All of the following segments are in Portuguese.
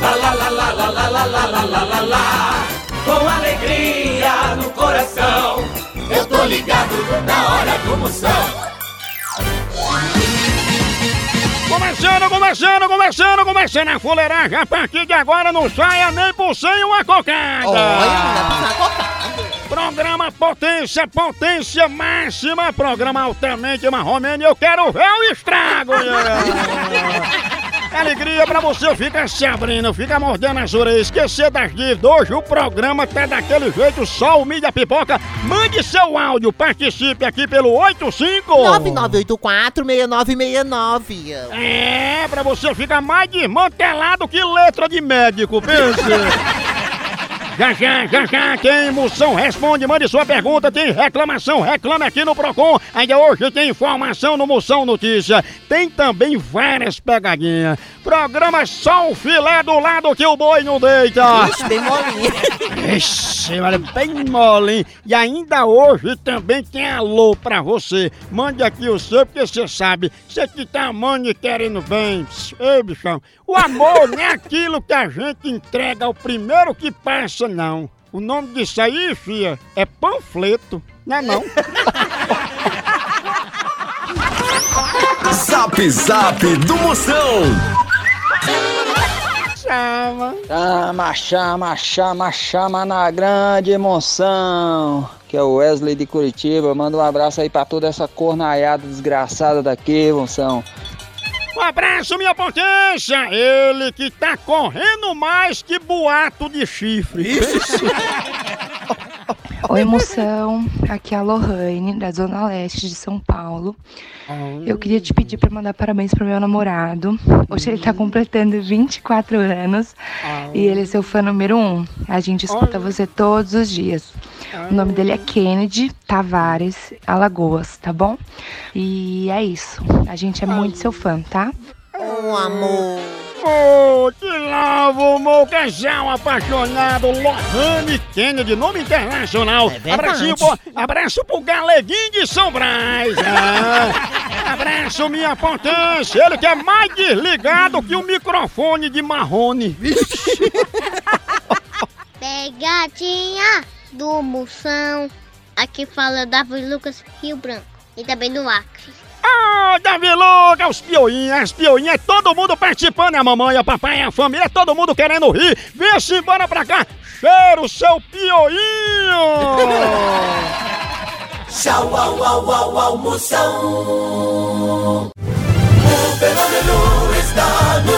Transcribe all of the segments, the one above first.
Lá, lá, lá, lá, lá, lá, lá, lá, lá, lá, lá, lá. Com alegria no coração. Eu tô ligado na hora do Moção. Começando, começando, começando, começando a fuleiragem. A partir de agora não saia nem por sem uma cocada. Programa Potência, Potência Máxima. Programa altamente marromeno. Eu quero ver o estrago. Alegria pra você ficar se abrindo, fica mordendo as orelhas, esquecer das dívidas. Hoje o programa tá daquele jeito, só o mídia pipoca. Mande seu áudio, participe aqui pelo 85 9984-6969. É, pra você ficar mais desmantelado que letra de médico, pense. Já, já, já, já, tem moção, responde, mande sua pergunta, tem reclamação, reclame aqui no Procon. Ainda hoje tem informação no Moção Notícia. Tem também várias pegadinhas. Programa só o filé do lado que o boi não deita. Ixi, bem molinho. Ixi, olha, bem molinho. E ainda hoje também tem alô pra você. Mande aqui o seu, porque você sabe, você que tá amando e querendo bem. Ei, bichão, o amor não é aquilo que a gente entrega ao primeiro que passa, não. O nome disso aí, fia, é panfleto, não é não? Zap Zap do Moção. Chama. Chama, chama, chama, chama na grande emoção. Que é o Wesley de Curitiba. Manda um abraço aí pra toda essa cornaiada desgraçada daqui, moção. Um abraço, minha potência! Ele que tá correndo mais que boato de chifre. Oi, moção. Aqui é a Lohane, da Zona Leste de São Paulo. Eu queria te pedir para mandar parabéns pro meu namorado. Hoje ele tá completando 24 anos e ele é seu fã número um. A gente escuta você todos os dias. O nome dele é Kennedy Tavares Alagoas, tá bom? E é isso. A gente é muito seu fã, tá? Um amor. Oh, que lavo, meu casal apaixonado, Lohane Kennedy, nome internacional. É. Abracinho, pô, abraço pro Galeguinho de São Brás. é. Abraço, minha potência. Ele que é mais desligado que o microfone de Marrone. Pegadinha do Moção. Aqui fala Davi Lucas Rio Branco. E também do Acre. Ah, Davi Lucas, os pioinhas, as pioinhas, é todo mundo participando, é a mamãe, a papai, a família, é todo mundo querendo rir. Vem-se embora pra cá, cheiro seu pioinho. Tchau, au, au, au, au, Moção. O fenômeno está no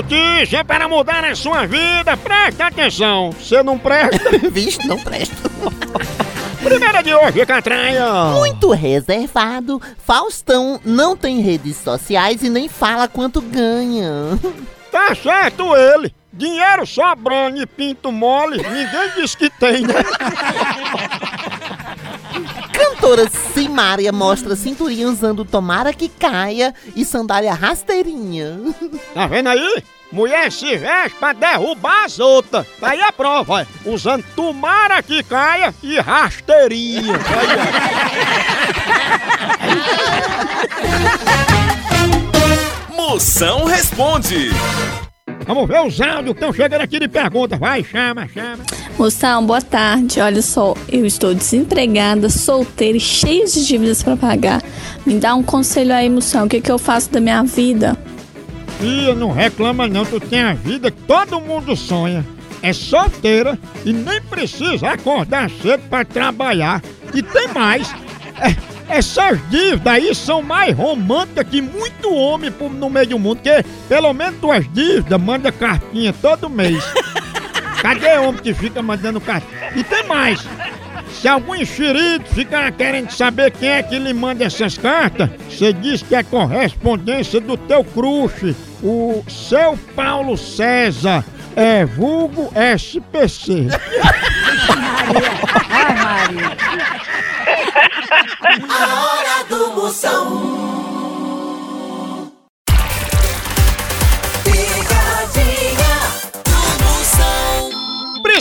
Notícia para mudar a sua vida, presta atenção, você não presta? Vixe, não presta. Primeira de hoje, Catraia! Muito reservado, Faustão não tem redes sociais e nem fala quanto ganha. Tá certo ele! dinheiro sobrando e pinto mole, ninguém diz que tem, né? Cantora Simária mostra cinturinha usando tomara que caia e sandália rasteirinha. Tá vendo aí? Mulher se veste pra derrubar as outras. Tá aí a prova, ó. usando tomara que caia e rasteirinha. Moção responde. Vamos ver os áudios que estão chegando aqui de pergunta. Vai, chama, chama. Moção, boa tarde. Olha só, eu estou desempregada, solteira e cheia de dívidas para pagar. Me dá um conselho aí, Moção. O que, que eu faço da minha vida? Tia, não reclama não, tu tem a vida que todo mundo sonha. É solteira e nem precisa acordar cedo pra trabalhar. E tem mais. É, essas dívidas aí são mais românticas que muito homem no meio do mundo, porque pelo menos tuas dívidas manda cartinha todo mês. Cadê homem que fica mandando cartinha? E tem mais. Se algum enxerido ficar querendo saber quem é que lhe manda essas cartas, você diz que é correspondência do teu crush, o seu Paulo César, é vulgo SPC. A hora do Moção.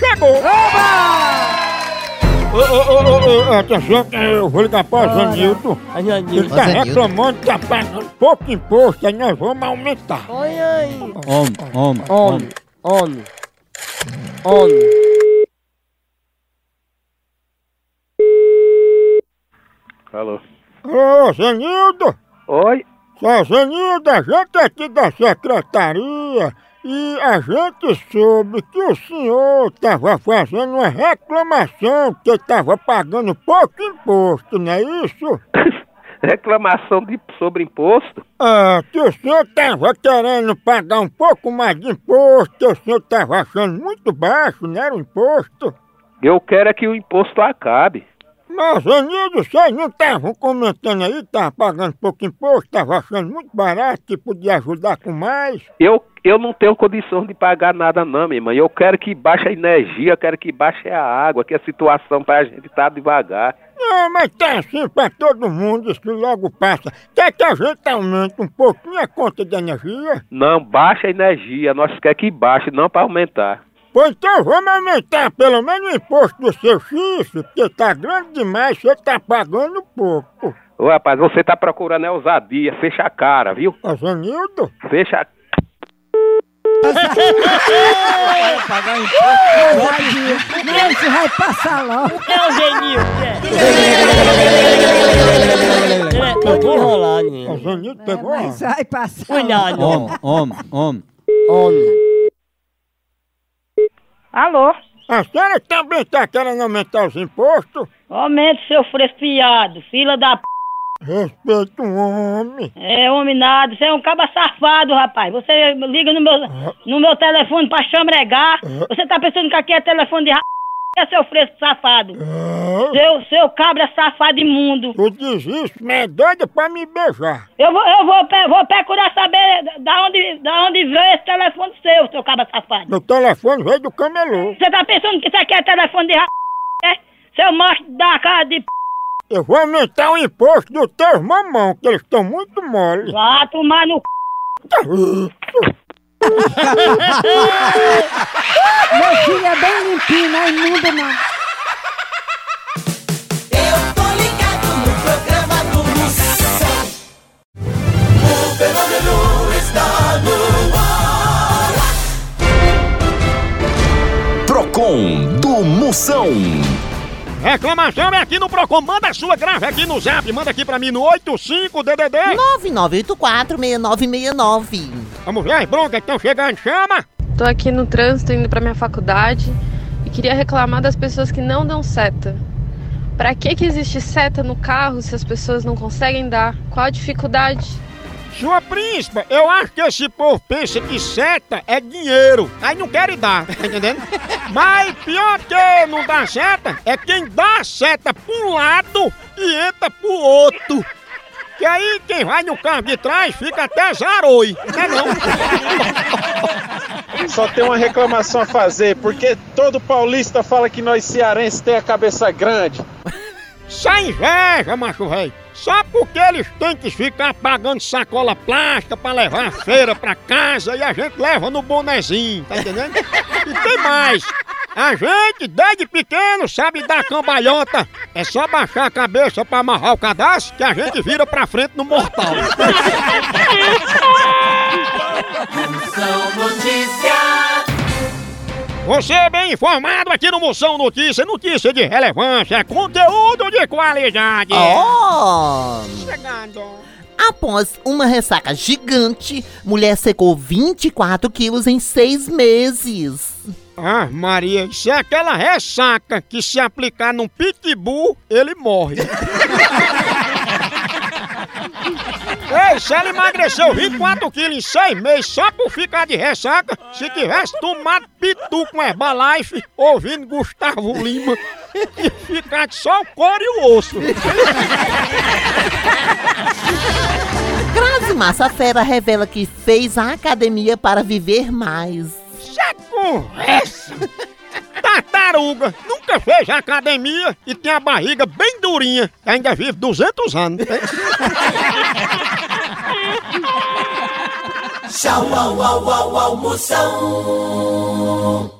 chegou! Ô, ô, ô, ô, ô, atenção, eu vou ligar para o Zanildo. Ele tá Zanildo. reclamando que tá pagando pouco imposto, aí nós vamos aumentar. Homem, homem, homem, homem, homem. Alô? Ô, Zanildo! Oi? Só, Zanildo, a gente é aqui da secretaria e a gente soube que o senhor estava fazendo uma reclamação que estava pagando pouco imposto, não é isso? Reclamação de, sobre imposto? Ah, que o senhor estava querendo pagar um pouco mais de imposto, que o senhor estava achando muito baixo, não era o imposto? Eu quero é que o imposto acabe. Mas, Anildo, vocês não estavam comentando aí que estava pagando pouco imposto, estava achando muito barato, que podia ajudar com mais? Eu, eu não tenho condição de pagar nada não, minha irmã. Eu quero que baixe a energia, eu quero que baixe a água, que a situação pra gente tá devagar. Não, mas tá assim pra todo mundo, isso logo passa. Quer que a gente aumente um pouquinho a conta de energia? Não, baixa a energia. Nós quer que baixe, não pra aumentar. Pois então vamos aumentar pelo menos o imposto do seu chifre, porque tá grande demais, você tá pagando pouco. Ô rapaz, você tá procurando é ousadia. Fecha a cara, viu? Ô, Zanildo, Fecha a Pagar imposto. Não, isso vai passar logo. É o é. Tô de enrolar, ô, menino. Zanildo pegou? Mas vai passar Cuidado. Homem, homem, homem. Homem. Alô? A senhora também tá querendo aumentar os impostos? Aumente seu fresfiado, fila da p. Respeita o homem. É homem nada, você é um caba safado, rapaz. Você liga no meu, no meu telefone pra chambregar. Você tá pensando que aqui é telefone de ra... É seu fresco safado. Ah, Seu, seu cabra safado imundo. Tu diz isso, mas é doida pra me beijar. Eu vou, eu vou, vou procurar saber da onde, da onde veio esse telefone seu, seu cabra safado. Meu telefone veio do camelô. Você tá pensando que isso aqui é telefone de ra... É? Seu macho da cara de p. Eu vou aumentar o imposto dos teus mamão, que eles estão muito mole. Vá tomar no c... Meu filho é bem limpinho, não é imundo não. Eu tô ligado no programa do Moção. O fenômeno está no ar. Procon do Moção. Reclamação é aqui no Procon. Manda a sua, grave aqui no zap. Manda aqui pra mim no 85DDD. 9984-6969. Vamos ver as broncas que estão chegando. Chama. tô aqui no trânsito indo pra minha faculdade e queria reclamar das pessoas que não dão seta. Pra que que existe seta no carro se as pessoas não conseguem dar? Qual a dificuldade? Sua príncipa, eu acho que esse povo pensa que seta é dinheiro. Aí não querem dar, tá entendendo? Mas pior que não dá seta é quem dá seta pra um lado e entra pro outro. Que aí quem vai no carro de trás fica até zaroi, não é não? Só tem uma reclamação a fazer, porque todo paulista fala que nós cearenses tem a cabeça grande. Só inveja, macho velho. Só porque eles têm que ficar pagando sacola plástica pra levar a feira pra casa e a gente leva no bonezinho, tá entendendo? E tem mais. A gente, desde pequeno, sabe dar cambalhota. É só baixar a cabeça pra amarrar o cadastro que a gente vira pra frente no mortal. Você é bem informado aqui no Moção Notícia. Notícia de relevância, conteúdo de qualidade. Oh! Chegando. Após uma ressaca gigante, mulher secou 24 quilos em seis meses. Ah, Maria, isso é aquela ressaca que se aplicar num pitbull, ele morre. Ei, se ela emagreceu 24 quilos em 6 meses só por ficar de ressaca, se tivesse tomado pitu com Herbalife, ouvindo Gustavo Lima, ia ficar só o couro e o osso. Grazi Massafera revela que fez a academia para viver mais. Já conversa! Tartaruga nunca fez academia e tem a barriga bem durinha, ainda vive 200 anos. Tchau, au, au, au, au,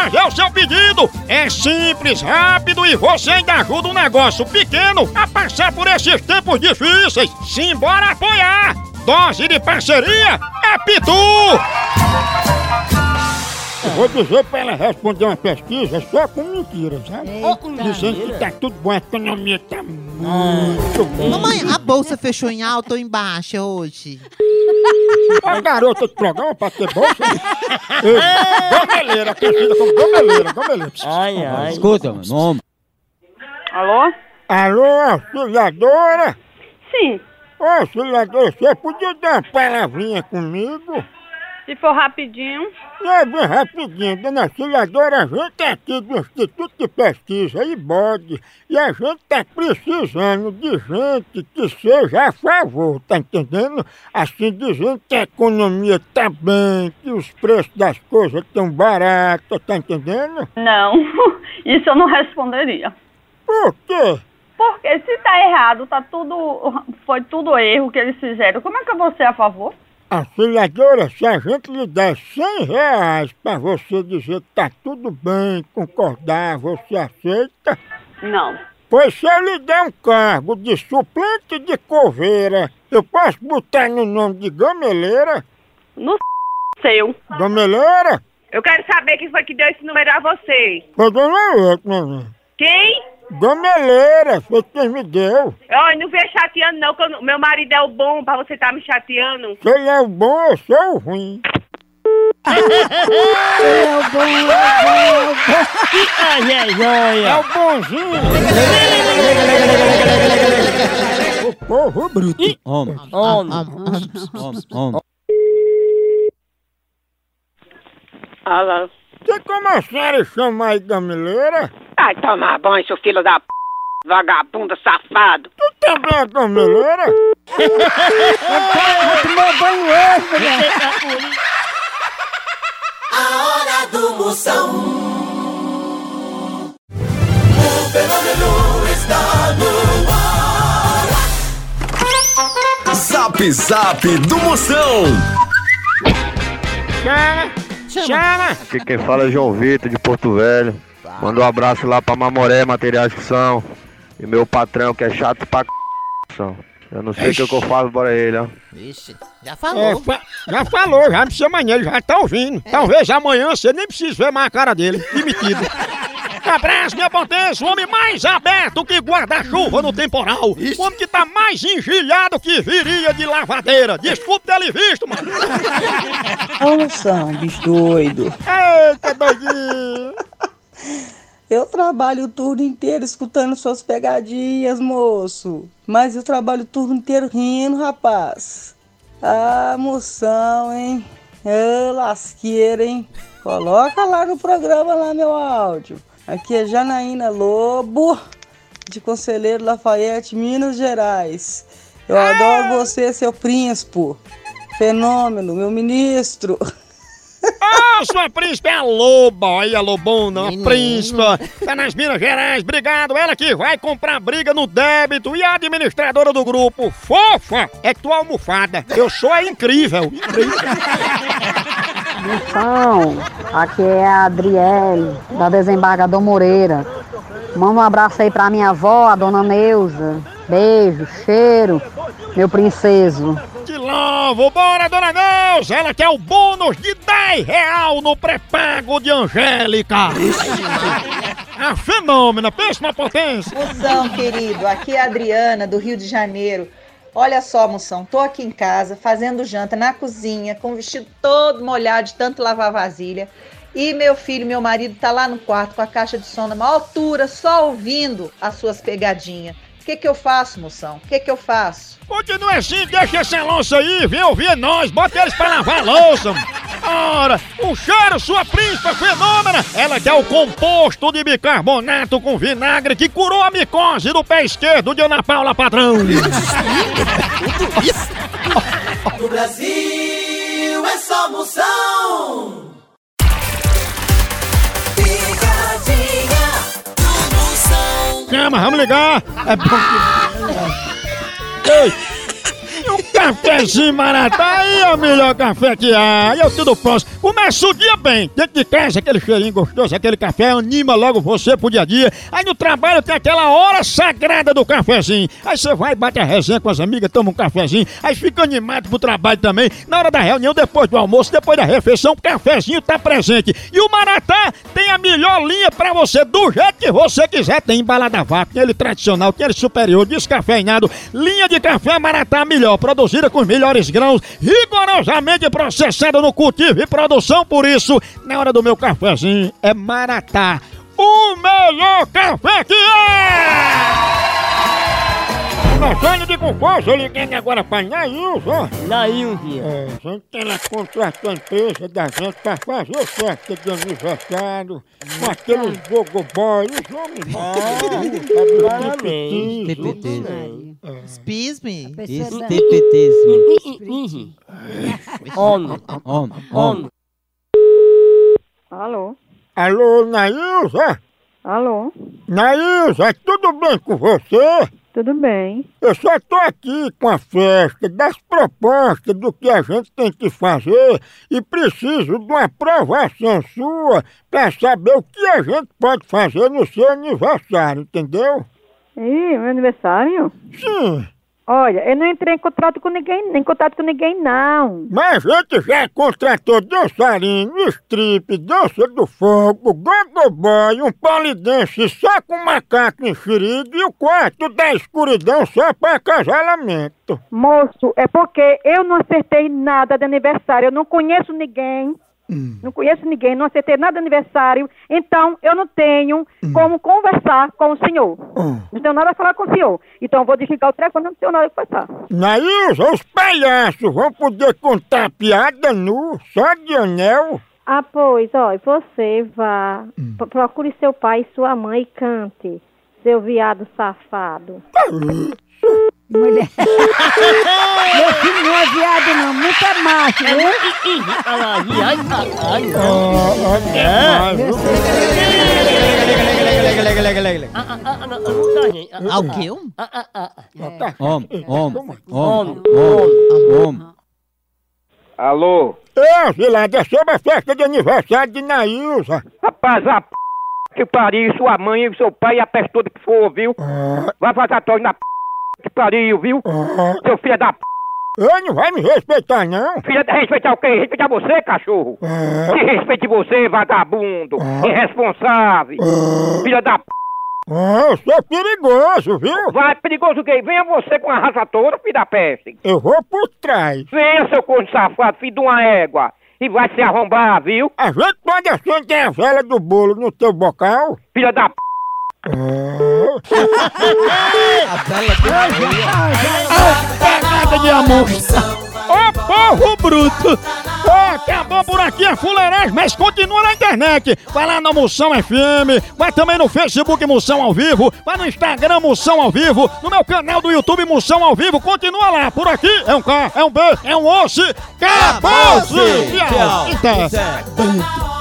fazer o seu pedido. É simples, rápido e você ainda ajuda um negócio pequeno a passar por esses tempos difíceis. Simbora apoiar! Dose de parceria é Pitu! Eu vou dizer pra ela responder uma pesquisa só com mentiras, sabe? Eita. Dizendo que tá tudo bom, a economia tá muito boa. Mamãe, a bolsa fechou em alta ou em baixa hoje? A garota de programa pra ter bolsa? Ei, Gomeleira, conhecida como gomeleira, gomeleira. Ai, ai. Escuta, meu nome. Alô? Alô, auxiliadora? Sim. Ô, auxiliadora, você podia dar uma palavrinha comigo? Se for rapidinho. É bem rapidinho, dona auxiliadora, a gente é aqui do Instituto de Pesquisa IBOD e a gente tá precisando de gente que seja a favor, tá entendendo? Assim, dizendo que a economia tá bem, que os preços das coisas estão baratos, tá entendendo? Não, isso eu não responderia. Por quê? Porque se tá errado, tá tudo. Foi tudo erro que eles fizeram. Como é que eu vou ser a favor? Auxiliadora, se a gente lhe der 100 reais pra você dizer que tá tudo bem, concordar, você aceita? Não. Pois se eu lhe der um cargo de suplente de coveira, eu posso botar no nome de gameleira? No seu. Gameleira? Eu quero saber quem foi que deu esse número a você. Foi dona mamãe. Quem? Gameleira, foi quem me deu. Olha, não venha chateando não, que eu não- meu marido é o bom pra você tá me chateando. Se ele é o bom, eu sou o ruim. É o bom, é o bom, é o bom. Ai, joia. É o bonzinho. o povo bruto. Homem. Homem. Homem. Homem. Alô? Você como a senhora chama aí gameleira? Vai tomar banho, seu filho da p... vagabundo safado. Tu também é gameleira? Tomou banho hoje, mulher. A hora do Moção. O fenômeno está no ar. Zap Zap do Moção. Chama! Chama! Aqui quem fala é João Vitor de Porto Velho. Manda um abraço lá pra Mamoré Materiais que são. E meu patrão que é chato pra c... são. Eu não sei o que, que eu faço para ele, ó. Vixe, já É, falou. fa- já falou, já não precisa mais ele já tá ouvindo. Talvez amanhã você nem precise ver mais a cara dele, demitido. Abraço, minha potência, o homem mais aberto que guarda-chuva no temporal. O homem que tá mais engilhado que viria de lavadeira. Desculpe ter lhe visto, mano. Ô, moção, bicho doido. Eita, doidinho. Eu trabalho o turno inteiro escutando suas pegadinhas, moço. Mas eu trabalho o turno inteiro rindo, rapaz. Ah, moção, hein? Ô, lasqueira, hein? Coloca lá no programa lá meu áudio. Aqui é Janaína Lobo, de Conselheiro Lafayette, Minas Gerais. Eu adoro você, seu príncipe. Fenômeno, meu ministro. Ah, sua príncipe é a loba, aí a lobona, a príncipa. Tá nas Minas Gerais, obrigado. Ela que vai comprar briga no débito e a administradora do grupo. Fofa, é tua almofada. Eu sou a incrível. Incrível. Moção, aqui é a Adriele, da Desembargador Moreira. Manda um abraço aí pra minha avó, a dona Neuza. Beijo, cheiro, meu princeso. Louvo, bora, dona Neuza. Ela quer o bônus de 10 real no pré-pago de Angélica. A fenômena, pensa na potência. Moção, querido, aqui é a Adriana, do Rio de Janeiro. Olha só, moção, tô aqui em casa fazendo janta na cozinha, com o vestido todo molhado de tanto lavar vasilha. E meu filho, meu marido, tá lá no quarto com a caixa de som na maior altura, só ouvindo as suas pegadinhas. O que que eu faço, moção? O que que eu faço? Continua assim, deixa essa louça aí, vem ouvir nós, bota eles pra lavar a louça. Ora, um cheiro, sua príncipa fenômena. Ela quer o composto de bicarbonato com vinagre que curou a micose do pé esquerdo de Ana Paula Padrão. No Brasil é só moção. Chama, vamos ligar. É bom que... Ei, cafezinho maratá aí é o melhor café que há. Eu tudo próximo. Começa o dia bem. Dentro de casa, aquele cheirinho gostoso, aquele café anima logo você pro dia a dia. Aí no trabalho tem aquela hora sagrada do cafezinho. Aí você vai, bate a resenha com as amigas, toma um cafezinho. Aí fica animado pro trabalho também. Na hora da reunião, depois do almoço, depois da refeição, o cafezinho tá presente. E o Maratá tem a melhor linha pra você, do jeito que você quiser. Tem embalada a vácuo, tem ele tradicional, tem ele superior, descafeinado. Linha de café Maratá melhor, produzida com os melhores grãos, rigorosamente processada no cultivo e produção. Por isso, na hora do meu cafezinho, é Maratá. O melhor café que é! Começando de eu liguei agora pra Nailza. Nailza. É, a gente ela contratou a empresa da gente pra fazer festa de aniversário com aqueles gogoboy, os homens Parabéns. TPT. Excuse-me. Homem, homem, homem. Alô? Alô, Nailza? Alô? Nailza, tudo bem com você? Tudo bem. Eu só tô aqui com a festa das propostas do que a gente tem que fazer e preciso de uma aprovação sua para saber o que a gente pode fazer no seu aniversário, entendeu? Ih, meu aniversário? Sim. Olha, eu não entrei em contrato com ninguém, nem em contato com ninguém, não. Mas a gente já contratou dançarino, strip, dança do fogo, gogoboy, um polidense só com macaco enxerido e o quarto da escuridão só para acasalamento. Moço, é porque eu não acertei nada de aniversário, eu não conheço ninguém. Não conheço ninguém, não acertei nada de aniversário, então eu não tenho como conversar com o senhor. Não tenho nada a falar com o senhor. Então eu vou desligar o telefone, não tenho nada a conversar. Nailza, os palhaços vão poder contar piada nu, só de anel. Ah, pois, ó, você vá, pro- procure seu pai e sua mãe e cante, seu viado safado. Mulher. Meu filho não é viado, não. Muito é macho, viu? É. lega, lega, lega, lega, lega. Ah, ah, ah, não, não tá, gente. Ah, o quê? Homem, Homem, homem, homem, homem. Alô? Ô, Gilada, é sobre a festa de aniversário de Nailza. Rapaz, a p... que pariu, sua mãe seu pai e a peste toda que for, viu? Vai fazer torre na p... que pariu, viu? Seu filho da p... Ô, não vai me respeitar, não. Filha. Respeitar o quê? Respeitar você, cachorro? Que respeite você, vagabundo. Irresponsável. Filha da p... Ah, eu sou perigoso, viu? Vai, perigoso o quê? Venha você com a raça toda, filho da peste. Eu vou por trás. Venha, seu corno safado, filho de uma égua. E vai se arrombar, viu? A gente pode acender a vela do bolo no teu bocal? Filha da p... Pegada de amor. Ô povo bruto! Acabou por aqui a fuleiragem, mas continua na internet. Vai lá na Moção FM, vai também no Facebook Moção ao Vivo, vai no Instagram Moção ao Vivo, no meu canal do YouTube Moção ao Vivo, continua lá. Por aqui é um K, é um B, é um osso. Acabou-se! Tchau! Tchau.